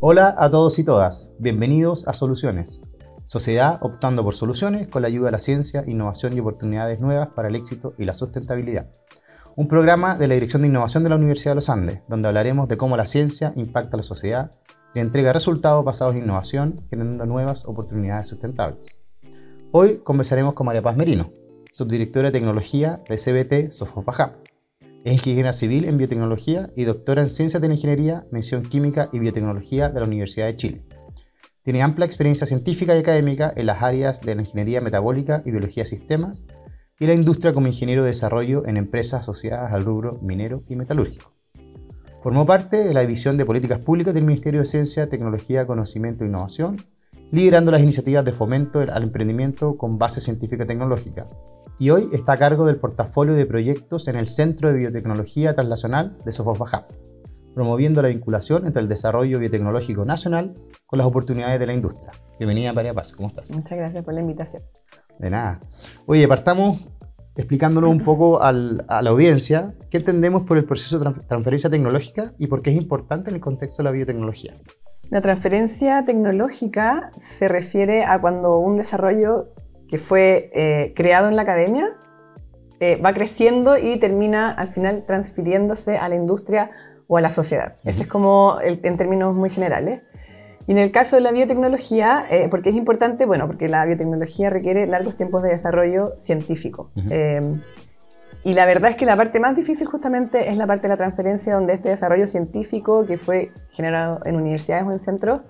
Hola a todos y todas, bienvenidos a Soluciones. Sociedad optando por soluciones con la ayuda de la ciencia, innovación y oportunidades nuevas para el éxito y la sustentabilidad. Un programa de la Dirección de Innovación de la Universidad de los Andes, donde hablaremos de cómo la ciencia impacta a la sociedad y entrega resultados basados en innovación, generando nuevas oportunidades sustentables. Hoy conversaremos con María Paz Merino, subdirectora de tecnología de CBT Sofopajap. Es ingeniera civil en biotecnología y doctora en ciencias de ingeniería, mención química y biotecnología de la Universidad de Chile. Tiene amplia experiencia científica y académica en las áreas de la ingeniería metabólica y biología sistemas y la industria como ingeniero de desarrollo en empresas asociadas al rubro minero y metalúrgico. Formó parte de la División de Políticas Públicas del Ministerio de Ciencia, Tecnología, Conocimiento e Innovación, liderando las iniciativas de fomento al emprendimiento con base científica y tecnológica, y hoy está a cargo del portafolio de proyectos en el Centro de Biotecnología Translacional de Sofos promoviendo la vinculación entre el desarrollo biotecnológico nacional con las oportunidades de la industria. Bienvenida, María Paz, ¿cómo estás? Muchas gracias por la invitación. De nada. Oye, partamos explicándolo un poco a la audiencia qué entendemos por el proceso de transferencia tecnológica y por qué es importante en el contexto de la biotecnología. La transferencia tecnológica se refiere a cuando un desarrollo que fue eh, creado en la academia, eh, va creciendo y termina al final transfiriéndose a la industria o a la sociedad. Ese es como en términos muy generales. Y en el caso de la biotecnología, eh, porque es importante? Bueno, porque la biotecnología requiere largos tiempos de desarrollo científico. y la verdad es que la parte más difícil justamente es la parte de la transferencia, donde este desarrollo científico que fue generado en universidades o en centros,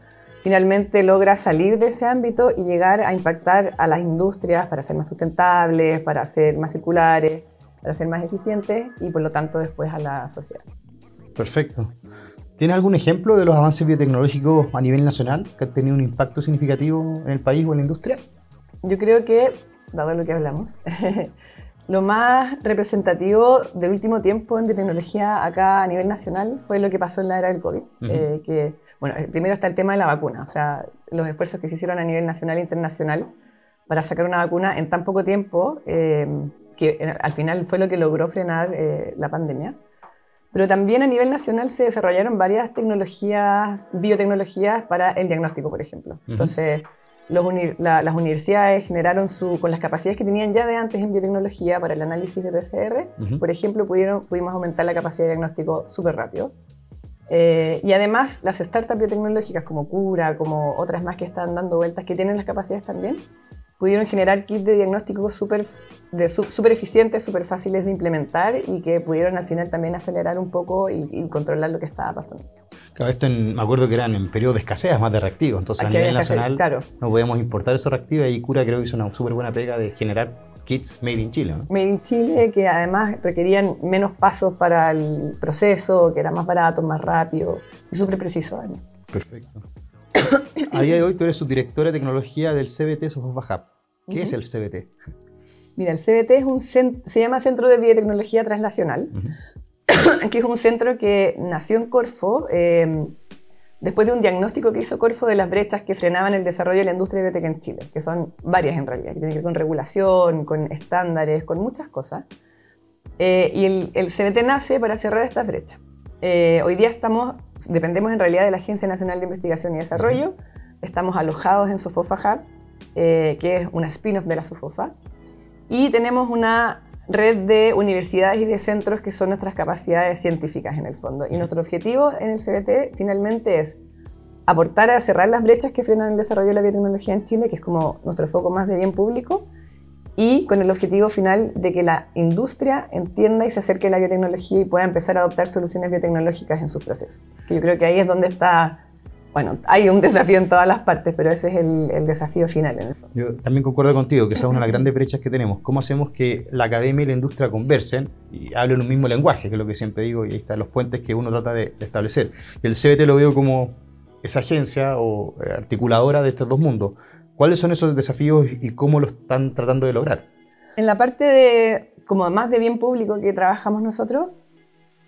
finalmente logra salir de ese ámbito y llegar a impactar a las industrias para ser más sustentables, para ser más circulares, para ser más eficientes y por lo tanto después a la sociedad. Perfecto. ¿Tienes algún ejemplo de los avances biotecnológicos a nivel nacional que han tenido un impacto significativo en el país o en la industria? Yo creo que, dado lo que hablamos, lo más representativo del último tiempo en biotecnología acá a nivel nacional fue lo que pasó en la era del COVID, eh, que bueno, eh, primero está el tema de la vacuna, o sea, los esfuerzos que se hicieron a nivel nacional e internacional para sacar una vacuna en tan poco tiempo, eh, que al final fue lo que logró frenar eh, la pandemia. Pero también a nivel nacional se desarrollaron varias tecnologías, biotecnologías para el diagnóstico, por ejemplo. Entonces, las universidades generaron su, con las capacidades que tenían ya de antes en biotecnología para el análisis de PCR, por ejemplo, pudieron, pudimos aumentar la capacidad de diagnóstico súper rápido. Eh, y además, las startups biotecnológicas como Cura, como otras más que están dando vueltas, que tienen las capacidades también, pudieron generar kits de diagnóstico súper super eficientes, súper fáciles de implementar y que pudieron al final también acelerar un poco y, controlar lo que estaba pasando. Claro, esto me acuerdo que eran en periodo de escasez más de reactivos, entonces a nivel nacional claro. no podíamos importar esos reactivos y Cura creo que hizo una súper buena pega de generar kits made in Chile. ¿no? Made in Chile, que además requerían menos pasos para el proceso, que era más barato, más rápido y súper preciso. Perfecto. A día de hoy tú eres subdirectora de tecnología del CBT Sofos ¿Qué es el CBT? Mira, el CBT es un se llama Centro de Biotecnología Translacional, que es un centro que nació en Corfo. Eh, después de un diagnóstico que hizo Corfo de las brechas que frenaban el desarrollo de la industria biotech en Chile, que son varias en realidad, que tienen que ver con regulación, con estándares, con muchas cosas. Eh, y el, el, CBT nace para cerrar estas brechas. Eh, hoy día estamos, dependemos en realidad de la Agencia Nacional de Investigación y Desarrollo, estamos alojados en Sofofa Hub, eh, que es una spin-off de la Sofofa, y tenemos una red de universidades y de centros que son nuestras capacidades científicas en el fondo. Y nuestro objetivo en el CBT finalmente es aportar a cerrar las brechas que frenan el desarrollo de la biotecnología en Chile, que es como nuestro foco más de bien público, y con el objetivo final de que la industria entienda y se acerque a la biotecnología y pueda empezar a adoptar soluciones biotecnológicas en sus procesos. Que yo creo que ahí es donde está bueno, hay un desafío en todas las partes, pero ese es el, desafío final. En el fondo. Yo también concuerdo contigo que esa es una de las grandes brechas que tenemos. ¿Cómo hacemos que la academia y la industria conversen y hablen un mismo lenguaje, que es lo que siempre digo, y ahí están los puentes que uno trata de, establecer? Y el CBT lo veo como esa agencia o eh, articuladora de estos dos mundos. ¿Cuáles son esos desafíos y cómo lo están tratando de lograr? En la parte de, como más de bien público que trabajamos nosotros,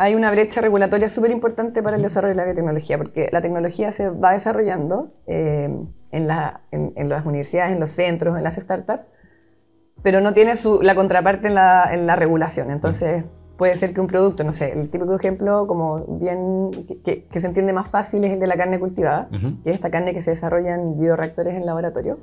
hay una brecha regulatoria súper importante para el desarrollo de la biotecnología, porque la tecnología se va desarrollando eh, en, las universidades, en los centros, en las startups, pero no tiene la contraparte en la, regulación. Entonces, puede ser que un producto, no sé, el típico ejemplo como bien que, se entiende más fácil es el de la carne cultivada, que es esta carne que se desarrolla en bioreactores en laboratorio.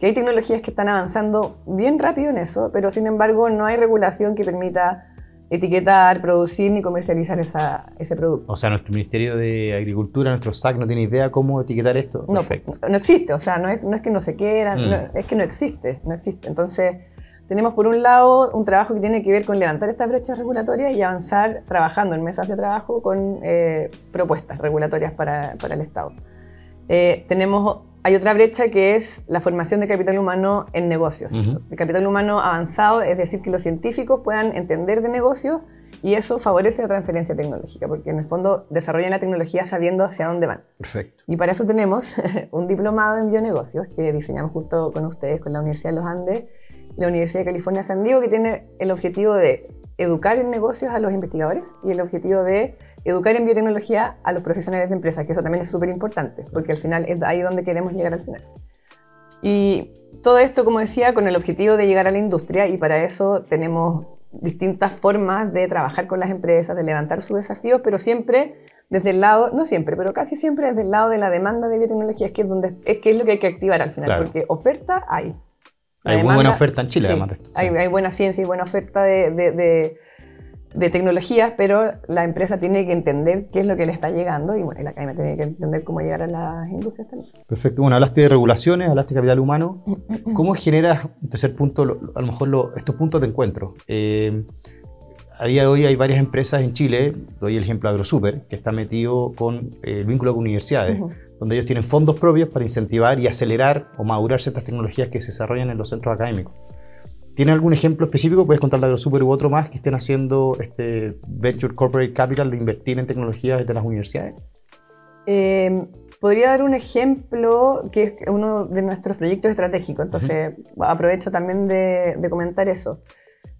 Que hay tecnologías que están avanzando bien rápido en eso, pero sin embargo no hay regulación que permita etiquetar, producir ni comercializar esa, ese producto. O sea, nuestro Ministerio de Agricultura, nuestro SAC, no tiene idea cómo etiquetar esto. No, no existe, o sea, no es, no es que no se quiera, mm. es que no existe, no existe. Entonces, tenemos por un lado un trabajo que tiene que ver con levantar estas brechas regulatorias y avanzar trabajando en mesas de trabajo con eh, propuestas regulatorias para, para el Estado. Eh, tenemos hay otra brecha que es la formación de capital humano en negocios. El capital humano avanzado, es decir, que los científicos puedan entender de negocios y eso favorece la transferencia tecnológica, porque en el fondo desarrollan la tecnología sabiendo hacia dónde van. Perfecto. Y para eso tenemos un diplomado en bionegocios que diseñamos justo con ustedes, con la Universidad de los Andes la Universidad de California San Diego, que tiene el objetivo de educar en negocios a los investigadores y el objetivo de educar en biotecnología a los profesionales de empresa, que eso también es súper importante, porque al final es ahí donde queremos llegar al final. Y todo esto, como decía, con el objetivo de llegar a la industria y para eso tenemos distintas formas de trabajar con las empresas, de levantar sus desafíos, pero siempre desde el lado, no siempre, pero casi siempre desde el lado de la demanda de biotecnología, es que es, donde, es, que es lo que hay que activar al final, porque oferta hay. hay muy buena oferta en Chile, además de esto. Hay, hay, buena ciencia y buena oferta de, de de tecnologías, pero la empresa tiene que entender qué es lo que le está llegando y bueno, la academia tiene que entender cómo llegar a las industrias también. Perfecto. Bueno, hablaste de regulaciones, hablaste de capital humano. ¿Cómo generas, un tercer punto, a lo mejor estos puntos de encuentro? Eh, a día de hoy hay varias empresas en Chile, doy el ejemplo de AgroSuper, que está metido con eh, el vínculo con universidades, donde ellos tienen fondos propios para incentivar y acelerar o madurar ciertas tecnologías que se desarrollan en los centros académicos. ¿Tiene algún ejemplo específico? ¿Puedes contar de AgroSuper u otro más que estén haciendo este Venture Corporate Capital de invertir en tecnologías desde las universidades? Em, podría dar un ejemplo que es uno de nuestros proyectos estratégicos, entonces aprovecho también de, comentar eso.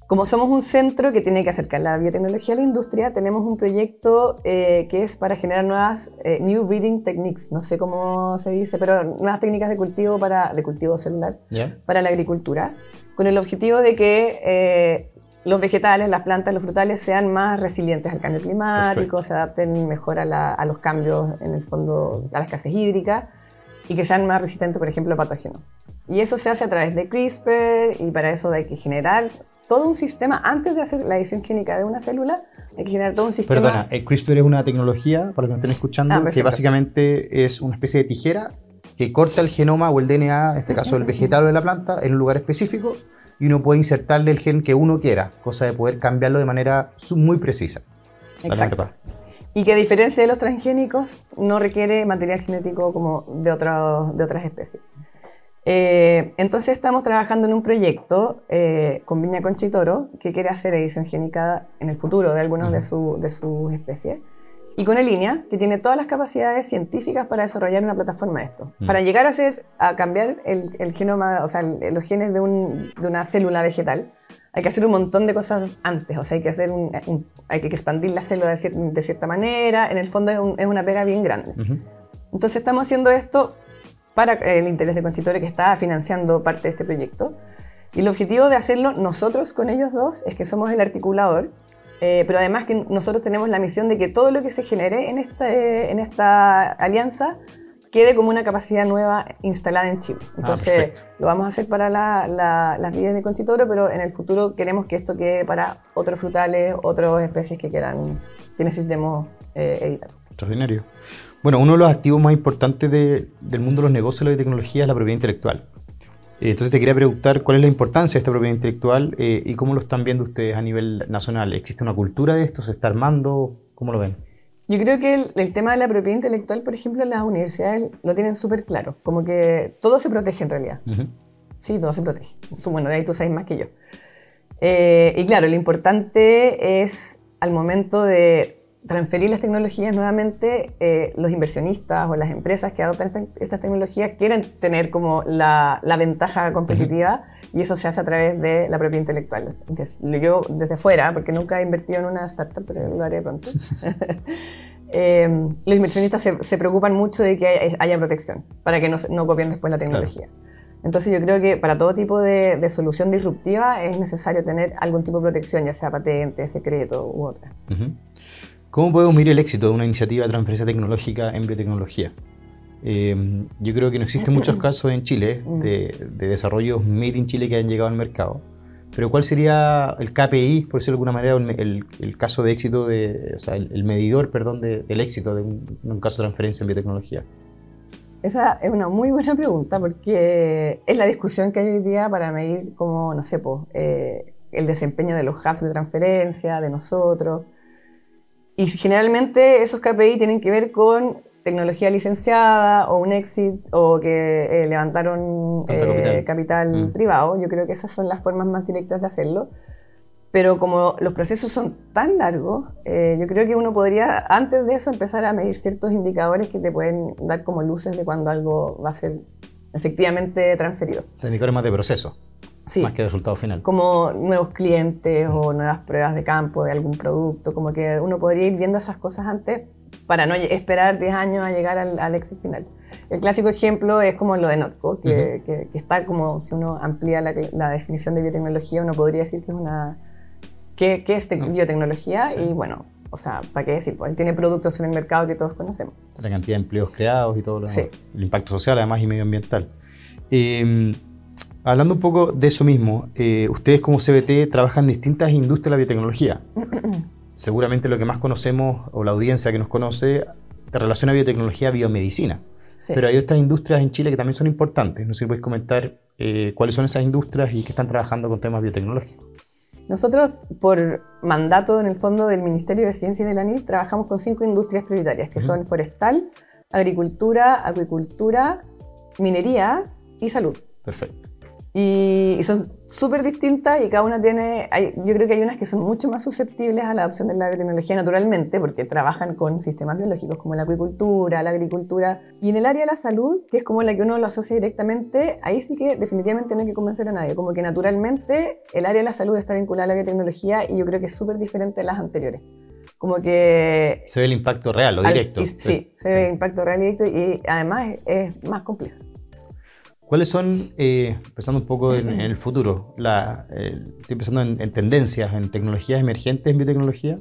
Como somos un centro que tiene que acercar la biotecnología a la industria, tenemos un proyecto eh, que es para generar nuevas eh, New Breeding Techniques, no sé cómo se dice, pero nuevas técnicas de cultivo, para, de cultivo celular para la agricultura con el objetivo de que eh, los vegetales, las plantas, los frutales sean más resilientes al cambio climático, se adapten mejor a, los cambios, en el fondo, a la escasez hídrica y que sean más resistentes, por ejemplo, a patógenos. Y eso se hace a través de CRISPR y para eso hay que generar todo un sistema, antes de hacer la edición génica de una célula, hay que generar todo un sistema. Perdona, el CRISPR es una tecnología, para los que me estén escuchando, ah, que básicamente es una especie de tijera que corta el genoma o el DNA, en este caso el vegetal o de la planta, en un lugar específico y uno puede insertarle el gen que uno quiera, cosa de poder cambiarlo de manera muy precisa. Exacto. Y que a diferencia de los transgénicos, no requiere material genético como de, de otras especies. Eh, entonces estamos trabajando en un proyecto eh, con Viña Conchitoro que quiere hacer edición génica en el futuro de algunas de, de sus especies y con línea que tiene todas las capacidades científicas para desarrollar una plataforma de esto. Mm. Para llegar a hacer, a cambiar el, el genoma, o sea, los genes de, un, de, una célula vegetal, hay que hacer un montón de cosas antes. O sea, hay que, hacer un, hay que expandir la célula de, de, cierta manera. En el fondo es, es una pega bien grande. Entonces estamos haciendo esto para el interés de Conchitore que está financiando parte de este proyecto. Y el objetivo de hacerlo nosotros con ellos dos es que somos el articulador eh, pero además que nosotros tenemos la misión de que todo lo que se genere en esta, en esta alianza quede como una capacidad nueva instalada en Chile. Ah, Entonces, lo vamos a hacer para las vías de Conchitoro, pero en el futuro queremos que esto quede para otros frutales, otras especies que quieran, que necesitemos eh, editar. Extraordinario. Bueno, uno de los activos más importantes del mundo de los negocios y la tecnología es la propiedad intelectual. Eh, entonces te quería preguntar cuál es la importancia de esta propiedad intelectual eh, y cómo lo están viendo ustedes a nivel nacional. ¿Existe una cultura de esto? ¿Se está armando? ¿Cómo lo ven? Yo creo que el, tema de la propiedad intelectual, por ejemplo, las universidades lo tienen súper claro. Como que todo se protege en realidad. Sí, todo se protege. Tú, bueno, de ahí tú sabes más que yo. Eh, y claro, lo importante es al momento de transferir las tecnologías nuevamente, eh, los inversionistas o las empresas que adoptan estas tecnologías quieren tener como la, la ventaja competitiva y eso se hace a través de la propiedad intelectual. yo desde fuera, porque nunca he invertido en una startup, pero lo haré pronto. Em, los inversionistas se, se, preocupan mucho de que haya protección para que no, no copien después la tecnología. Entonces yo creo que para todo tipo de, solución disruptiva es necesario tener algún tipo de protección, ya sea patente, secreto u otra. ¿Cómo podemos medir el éxito de una iniciativa de transferencia tecnológica en biotecnología? Eh, yo creo que no existen muchos casos en Chile mm. de, de, desarrollos made in Chile que hayan llegado al mercado. Pero ¿cuál sería el KPI, por decirlo de alguna manera, el, el caso de éxito, de, o sea, el, medidor, perdón, del éxito de un, caso de transferencia en biotecnología? Esa es una muy buena pregunta porque es la discusión que hay hoy día para medir como, no sé, pues, el desempeño de los hubs de transferencia, de nosotros. Y generalmente esos KPI tienen que ver con tecnología licenciada o un exit o que eh, levantaron eh, capital, mm. privado. Yo creo que esas son las formas más directas de hacerlo. Pero como los procesos son tan largos, eh, yo creo que uno podría, antes de eso, empezar a medir ciertos indicadores que te pueden dar como luces de cuando algo va a ser efectivamente transferido. O indicadores más de proceso. Sí. Más que resultado final. Como nuevos clientes o nuevas pruebas de campo de algún producto. Como que uno podría ir viendo esas cosas antes para no esperar 10 años a llegar al, al éxito final. El clásico ejemplo es como lo de Notco, que, que, está como, si uno amplía la, la, definición de biotecnología, uno podría decir que es una... ¿Qué, qué es biotecnología? Y bueno, o sea, ¿para qué decir? Pues él tiene productos en el mercado que todos conocemos. La cantidad de empleos creados y todo lo sí. El impacto social, además, y medioambiental. Eh, hablando un poco de eso mismo, eh, ustedes como CBT trabajan en distintas industrias de la biotecnología. seguramente lo que más conocemos, o la audiencia que nos conoce, te relaciona biotecnología biomedicina. Pero hay otras industrias en Chile que también son importantes. No sé si puedes comentar eh, cuáles son esas industrias y que están trabajando con temas biotecnológicos. Nosotros, por mandato en el fondo del Ministerio de Ciencia y de la NID, trabajamos con cinco industrias prioritarias, que son forestal, agricultura, acuicultura, minería y salud. Perfecto. Y, son súper distintas y cada una tiene, yo creo que hay unas que son mucho más susceptibles a la adopción de la biotecnología naturalmente porque trabajan con sistemas biológicos como la acuicultura, la agricultura y en el área de la salud, que es como la que uno lo asocia directamente, ahí sí que definitivamente no hay que convencer a nadie, como que naturalmente el área de la salud está vinculada a la biotecnología y yo creo que es súper diferente de las anteriores. Como que... Se ve el impacto real o directo. sí, se ve el impacto real y directo y además es más complejo. ¿Cuáles son, eh, pensando un poco en, el futuro, la, estoy pensando en, tendencias, en tecnologías emergentes en biotecnología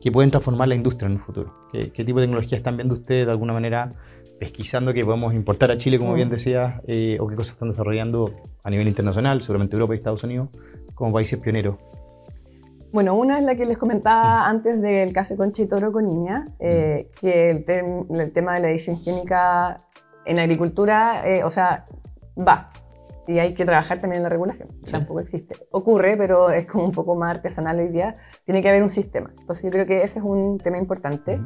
que pueden transformar la industria en el futuro? ¿Qué, tipo de tecnologías están viendo ustedes de alguna manera pesquisando que podemos importar a Chile, como bien mm. decías, eh, o qué cosas están desarrollando a nivel internacional, seguramente Europa y Estados Unidos, como países pioneros? Bueno, una es la que les comentaba mm. antes del caso Concha y Toro con Niña, eh, mm. que el, el, tema de la edición génica en agricultura, o sea, va. Y hay que trabajar también en la regulación. Tampoco existe. Ocurre, pero es como un poco más artesanal hoy día. Tiene que haber un sistema. Entonces yo creo que ese es un tema importante.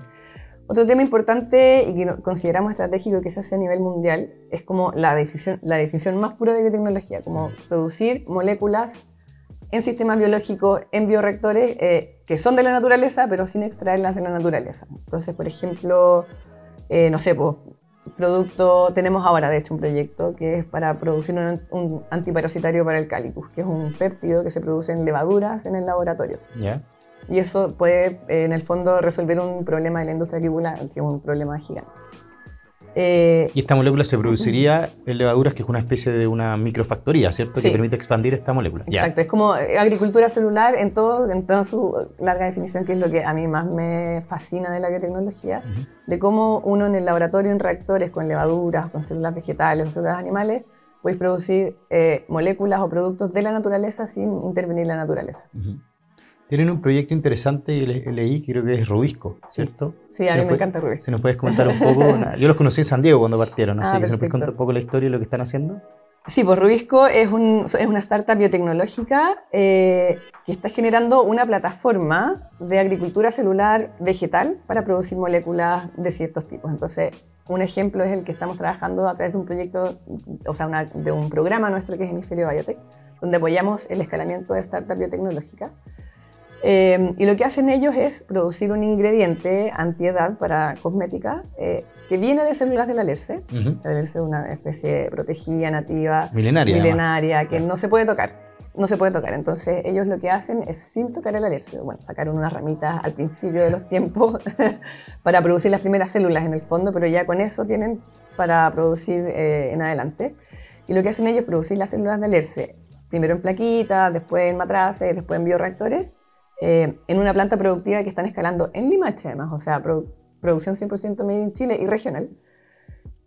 Otro tema importante y que consideramos estratégico que se hace a nivel mundial es como la definición, la definición más pura de biotecnología, como producir moléculas en sistemas biológicos, en bioreactores, eh, que son de la naturaleza, pero sin extraerlas de la naturaleza. Entonces, por ejemplo, eh, no sé, pues, producto, tenemos ahora de hecho un proyecto que es para producir un, antiparasitario para el cálicus, que es un péptido que se produce en levaduras en el laboratorio. Y eso puede en el fondo resolver un problema de la industria aquicular, que es un problema gigante. Eh, y esta molécula se produciría en levaduras, que es una especie de una microfactoría, ¿cierto? Que permite expandir esta molécula. Exacto, es como eh, agricultura celular en todo, en toda su larga definición, que es lo que a mí más me fascina de la biotecnología, de cómo uno en el laboratorio, en reactores con levaduras, con células vegetales, con células animales, puede producir eh, moléculas o productos de la naturaleza sin intervenir la naturaleza. Tienen un proyecto interesante y leí, creo que es Rubisco, ¿cierto? Sí, a mí me encanta Rubisco. Si nos puedes comentar un poco, yo los conocí en San Diego cuando partieron, así ah, que si nos puedes contar un poco la historia y lo que están haciendo. Sí, pues Rubisco es, un, es una startup biotecnológica eh, que está generando una plataforma de agricultura celular vegetal para producir moléculas de ciertos tipos. Entonces, un ejemplo es el que estamos trabajando a través de un proyecto, o sea, de un programa nuestro que es Hemisferio Biotech, donde apoyamos el escalamiento de startup biotecnológica eh, y lo que hacen ellos es producir un ingrediente antiedad para cosmética eh, que viene de células del alerce. La alerce es una especie protegida, nativa, milenaria, milenaria que no se puede tocar. No se puede tocar. Entonces, ellos lo que hacen es, sin tocar el alerce, bueno, sacaron unas ramitas al principio de los tiempos para producir las primeras células en el fondo, pero ya con eso tienen para producir eh, en adelante. Y lo que hacen ellos es producir las células de alerce, primero en plaquitas, después en matraces, después en bioreactores, eh, en una planta productiva que están escalando en Limache además, o sea, producción 100% made in Chile y regional.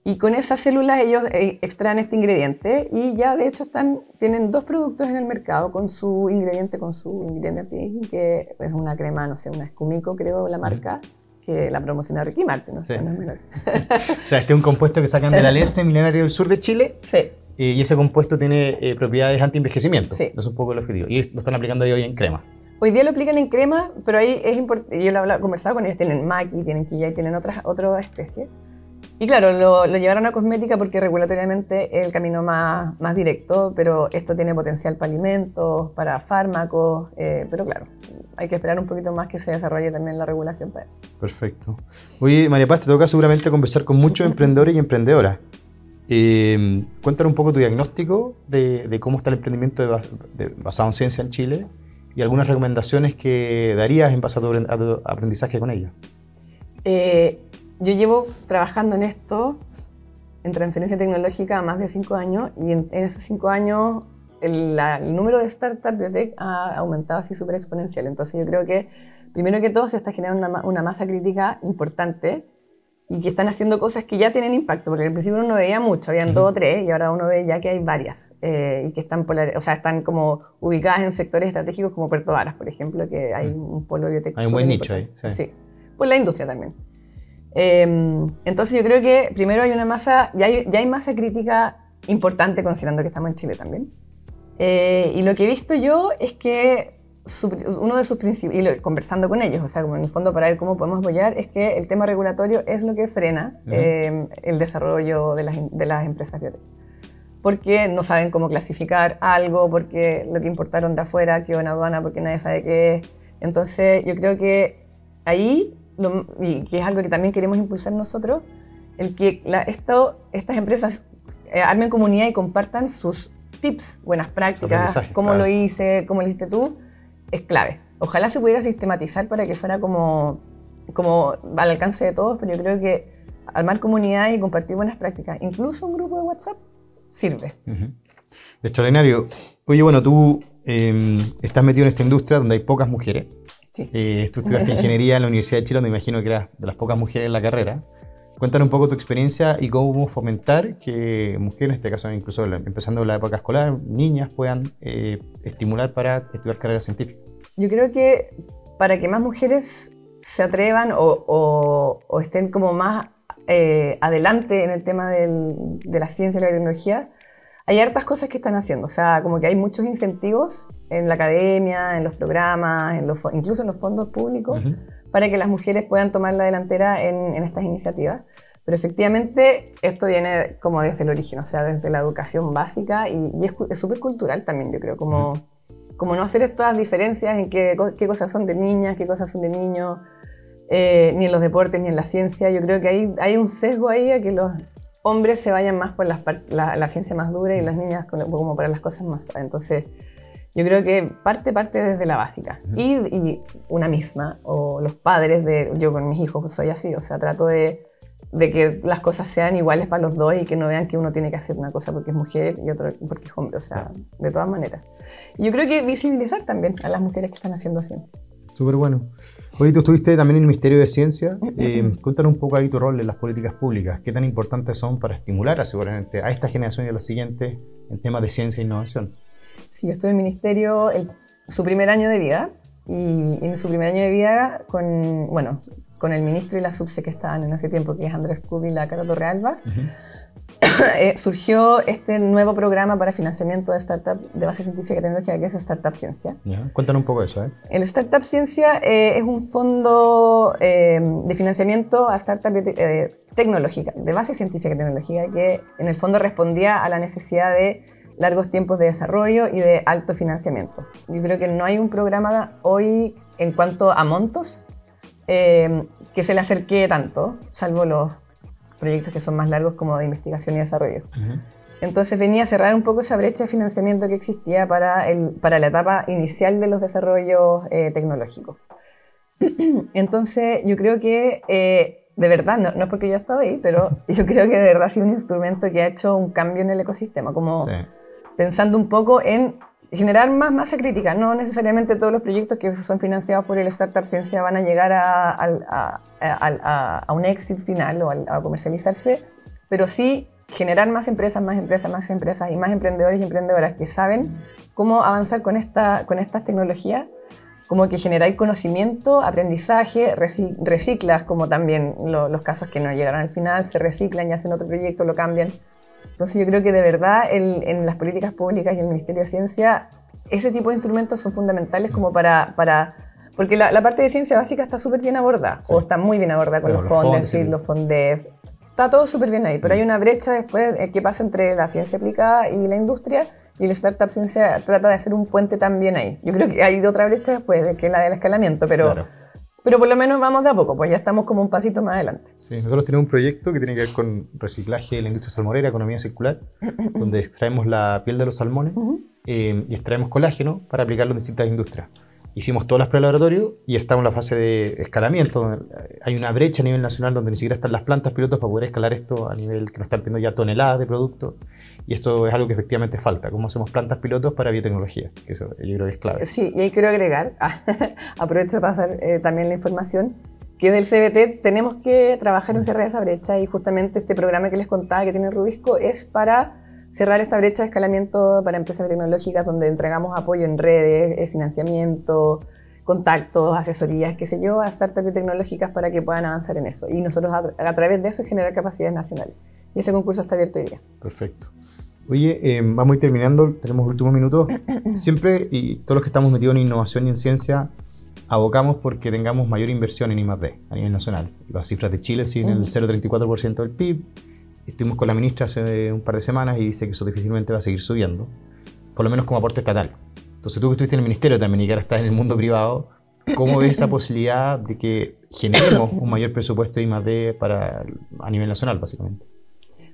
Y con esas células ellos eh, extraen este ingrediente y ya de hecho están, tienen dos productos en el mercado con su ingrediente, con su ingrediente que es una crema, no sé, una escumico creo la marca, que la promociona Ricky Martin, no, sé, no es menor. o sea, este es un compuesto que sacan de la alerce milenario del sur de Chile. Sí. Eh, y ese compuesto tiene eh, propiedades anti-envejecimiento. Sí. Eso es un poco el objetivo. Y lo están aplicando hoy en crema. Hoy día lo aplican en crema, pero ahí es importante. Yo lo he conversado con ellos, tienen maqui, tienen quilla y tienen otras, otra especie. Y claro, lo, llevaron a cosmética porque regulatoriamente es el camino más, más directo, pero esto tiene potencial para alimentos, para fármacos, eh, pero claro, hay que esperar un poquito más que se desarrolle también la regulación para eso. Perfecto. Oye, María Paz, te toca seguramente conversar con muchos emprendedores y emprendedoras. Eh, cuéntanos un poco tu diagnóstico de, cómo está el emprendimiento basado en ciencia en Chile y algunas recomendaciones que darías en base a tu, aprendizaje con ellos. Eh, yo llevo trabajando en esto, en transferencia tecnológica, más de cinco años y en, esos cinco años el, número de startups biotech ha aumentado así súper exponencial. Entonces yo creo que primero que todo se está generando una, masa crítica importante y que están haciendo cosas que ya tienen impacto, porque al principio uno veía mucho, habían dos o tres, y ahora uno ve ya que hay varias, eh, y que están, o sea, están como ubicadas en sectores estratégicos como Puerto Varas, por ejemplo, que hay un polo biotech. Hay un buen nicho ahí. Sí. sí. Pues la industria también. Em, entonces yo creo que primero hay una masa, ya hay, ya hay masa crítica importante considerando que estamos en Chile también. Eh, y lo que he visto yo es que uno de sus principios, y conversando con ellos, o sea, como en el fondo para ver cómo podemos apoyar, es que el tema regulatorio es lo que frena em, el desarrollo de las, de las empresas biotech. Porque no saben cómo clasificar algo, porque lo que importaron de afuera quedó en aduana, porque nadie sabe qué es. Entonces yo creo que ahí y que es algo que también queremos impulsar nosotros, el que esto, estas empresas eh, armen comunidad y compartan sus tips, buenas prácticas, cómo lo hice, cómo lo hiciste tú, es clave. Ojalá se pudiera sistematizar para que fuera como, como al alcance de todos, pero yo creo que armar comunidad y compartir buenas prácticas, incluso un grupo de WhatsApp, sirve. Extraordinario. Oye, bueno, tú em, estás metido en esta industria donde hay pocas mujeres. Eh, tú estudiaste ingeniería en la Universidad de Chile, donde imagino que eras de las pocas mujeres en la carrera. Cuéntanos un poco tu experiencia y cómo fomentar que mujeres, en este caso incluso empezando la época escolar, niñas puedan eh, estimular para estudiar carreras científicas. Yo creo que para que más mujeres se atrevan o, estén como más eh, adelante en el tema de la ciencia y la tecnología, hay hartas cosas que están haciendo, o sea, como que hay muchos incentivos en la academia, en los programas, en los, incluso en los fondos públicos, para que las mujeres puedan tomar la delantera en, estas iniciativas. Pero efectivamente esto viene como desde el origen, o sea, desde la educación básica y, es súper cultural también, yo creo, como, como no hacer estas diferencias en qué, qué, cosas son de niñas, qué cosas son de niños, eh, ni en los deportes, ni en la ciencia. Yo creo que hay, hay un sesgo ahí a que los, hombres se vayan más por la, ciencia más dura y las niñas como para las cosas más suaves. Entonces, yo creo que parte parte desde la básica. y, una misma, o los padres de, yo con mis hijos soy así, o sea, trato de, que las cosas sean iguales para los dos y que no vean que uno tiene que hacer una cosa porque es mujer y otro porque es hombre, o sea, de todas maneras. Y yo creo que visibilizar también a las mujeres que están haciendo ciencia. Súper bueno. Hoy tú estuviste también en el Ministerio de Ciencia. Eh, cuéntanos un poco ahí tu rol en las políticas públicas. ¿Qué tan importantes son para estimular seguramente, a esta generación y a la siguiente en temas de ciencia e innovación? Sí, yo estuve en el Ministerio en su primer año de vida y en su primer año de vida con, bueno, con el ministro y la subse que estaban en ese tiempo, que es Andrés Cubi y la Cara Torrealba. Eh, surgió este nuevo programa para financiamiento de startup de base científica y tecnológica que es Startup Ciencia. Cuéntanos un poco eso. ¿eh? El Startup Ciencia eh, es un fondo de financiamiento a startup tecnológica, de base científica y tecnológica, que en el fondo respondía a la necesidad de largos tiempos de desarrollo y de alto financiamiento. Yo creo que no hay un programa hoy en cuanto a montos que se le acerque tanto, salvo los proyectos que son más largos como de investigación y desarrollo. Entonces venía a cerrar un poco esa brecha de financiamiento que existía para, el, para la etapa inicial de los desarrollos eh, tecnológicos. Entonces yo creo que eh, de verdad, no, no es porque yo he estado ahí, pero yo creo que de verdad ha sido un instrumento que ha hecho un cambio en el ecosistema, como Sí. Pensando un poco en generar más masa crítica. No necesariamente todos los proyectos que son financiados por el Startup Ciencia van a llegar a, a- a- a- un éxito final o a comercializarse, pero sí generar más empresas, más empresas, más empresas y más emprendedores y emprendedoras que saben cómo avanzar con, esta, con estas tecnologías como que generáis conocimiento, aprendizaje, reci- reciclas, como también lo- los casos que no llegaron al final, se reciclan y hacen otro proyecto, lo cambian. Entonces yo creo que de verdad el- en las políticas públicas y el Ministerio de Ciencia, ese tipo de instrumentos son fundamentales como para... para porque la, la parte de ciencia básica está súper bien abordada, Sí. o está muy bien abordada con Pero los los fondos, fondos, sí, los FONDEF, está todo súper bien ahí, pero hay una brecha después eh, que pasa entre la ciencia aplicada y la industria, y el Startup Ciencia trata de hacer un puente también ahí. Yo creo que hay otra brecha después, de que es la del escalamiento, pero, Claro. Pero por lo menos vamos de a poco, pues ya estamos como un pasito más adelante. Sí, nosotros tenemos un proyecto que tiene que ver con reciclaje de la industria salmonera, economía circular, donde extraemos la piel de los salmones eh, y extraemos colágeno para aplicarlo en distintas industrias. Hicimos todas las pruebas de laboratorio y estamos en la fase de escalamiento. donde Hay una brecha a nivel nacional donde ni siquiera están las plantas pilotos para poder escalar esto a nivel que nos están pidiendo ya toneladas de productos. Y esto es algo que efectivamente falta. ¿Cómo hacemos plantas pilotos para biotecnología? Eso yo creo que es clave. Sí, y ahí quiero agregar, aprovecho de pasar eh, también la información, que del CBT tenemos que trabajar en cerrar esa brecha y justamente este programa que les contaba que tiene Rubisco es para cerrar esta brecha de escalamiento para empresas tecnológicas donde entregamos apoyo en redes, eh, financiamiento, contactos, asesorías, qué sé yo, a startups tecnológicas para que puedan avanzar en eso. Y nosotros a, a través de eso generar capacidades nacionales. Y ese concurso está abierto hoy día. Perfecto. Oye, eh, vamos a ir terminando, tenemos últimos minutos. Siempre, y todos los que estamos metidos en innovación y en ciencia, abocamos porque tengamos mayor inversión en I+D a nivel nacional. Las cifras de Chile siguen el 0,34% del PIB. Estuvimos con la ministra hace un par de semanas y dice que eso difícilmente va a seguir subiendo, por lo menos como aporte estatal. Entonces tú que estuviste en el ministerio también y que ahora estás en el mundo privado, ¿cómo ves esa posibilidad de que generemos un mayor presupuesto de I+D para, a nivel nacional, básicamente?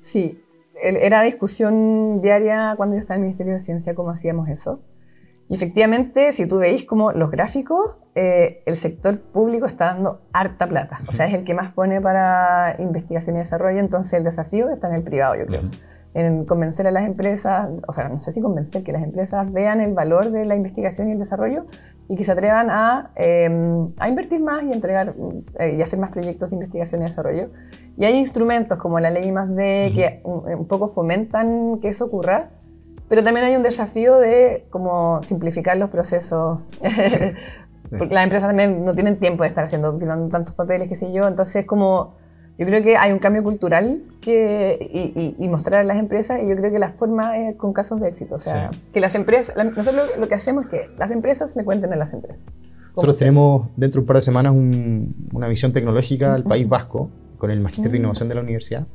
Sí, era discusión diaria cuando yo estaba en el Ministerio de Ciencia cómo hacíamos eso. Y efectivamente, si tú veis como los gráficos, eh, el sector público está dando harta plata. O sea, es el que más pone para investigación y desarrollo. Entonces, el desafío está en el privado, yo creo. En convencer a las empresas, o sea, no sé si convencer, que las empresas vean el valor de la investigación y el desarrollo y que se atrevan a, eh, a invertir más y entregar eh, y hacer más proyectos de investigación y desarrollo. Y hay instrumentos como la ley más D que un, un poco fomentan que eso ocurra, pero también hay un desafío de como simplificar los procesos. Porque las empresas también no tienen tiempo de estar haciendo, firmando tantos papeles, qué sé yo. Entonces, como yo creo que hay un cambio cultural que, y, y- y mostrar a las empresas, y yo creo que la forma es con casos de éxito. O sea, Sí. que las empresas, la- nosotros lo, lo que hacemos es que las empresas le cuenten a las empresas. Nosotros tenemos dentro de un par de semanas un- una visión tecnológica al País Vasco con el Magister de Innovación de la universidad.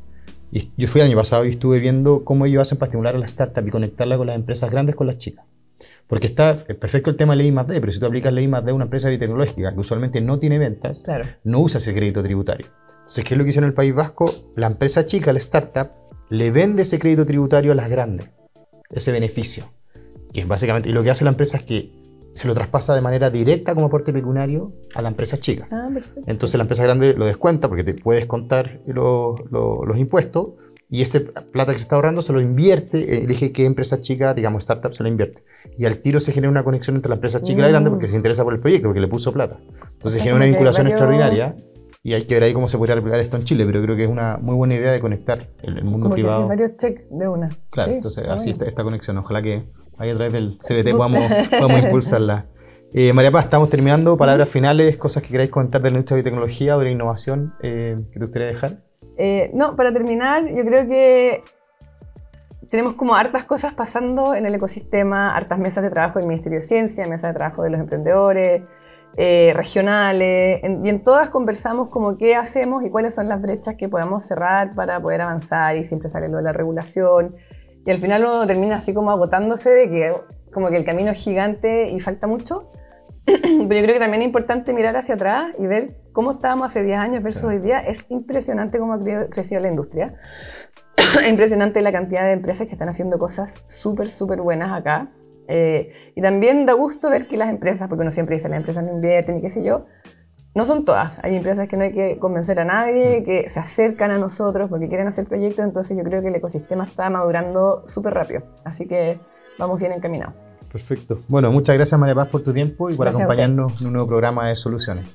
Y yo fui el año pasado y estuve viendo cómo ellos hacen para estimular a las startups y conectarla con las empresas grandes con las chicas. Porque está es perfecto el tema de ley más D, pero si tú aplicas ley más D a una empresa biotecnológica que usualmente no tiene ventas, Claro. no usa ese crédito tributario. Entonces, ¿qué es lo que hicieron en el País Vasco? La empresa chica, la startup, le vende ese crédito tributario a las grandes, ese beneficio. Que es básicamente, y lo que hace la empresa es que se lo traspasa de manera directa como aporte pecuniario a la empresa chica. Ah, perfecto. Entonces la empresa grande lo descuenta porque te puedes contar los, los- los impuestos y ese plata que se está ahorrando se lo invierte, elige qué empresa chica, digamos startup, se lo invierte. Y al tiro se genera una conexión entre la empresa chica y la grande porque se interesa por el proyecto, porque le puso plata. Entonces O sea, genera una vinculación varios- extraordinaria y hay que ver ahí cómo se podría aplicar esto en Chile, pero creo que es una muy buena idea de conectar el, el mundo Como que privado. hacen varios check de una. Claro, Sí, entonces así está esta conexión. Ojalá que ahí a través del CBT podamos, podamos impulsarla. Eh, María Paz, estamos terminando. Palabras finales, cosas que queráis comentar de la industria de biotecnología o de la innovación eh, que te gustaría dejar. Eh, no, para terminar, yo creo que tenemos como hartas cosas pasando en el ecosistema, hartas mesas de trabajo del Ministerio de Ciencia, mesas de trabajo de los emprendedores, eh, regionales, en- y en todas conversamos como qué hacemos y cuáles son las brechas que podemos cerrar para poder avanzar y siempre sale lo de la regulación. Y al final uno termina así como agotándose de que como que el camino es gigante y falta mucho. Pero yo creo que también es importante mirar hacia atrás y ver cómo estábamos hace 10 años versus hoy día. Es impresionante cómo ha cre- crecido la industria. es impresionante la cantidad de empresas que están haciendo cosas súper, súper buenas acá. Eh, y también da gusto ver que las empresas, porque uno siempre dice las empresas no invierten y qué sé yo, No son todas, hay empresas que no hay que convencer a nadie, que se acercan a nosotros porque quieren hacer proyectos, entonces yo creo que el ecosistema está madurando súper rápido, así que vamos bien encaminados. Perfecto. Bueno, muchas gracias María Paz por tu tiempo y por Gracias acompañarnos en un nuevo programa de soluciones.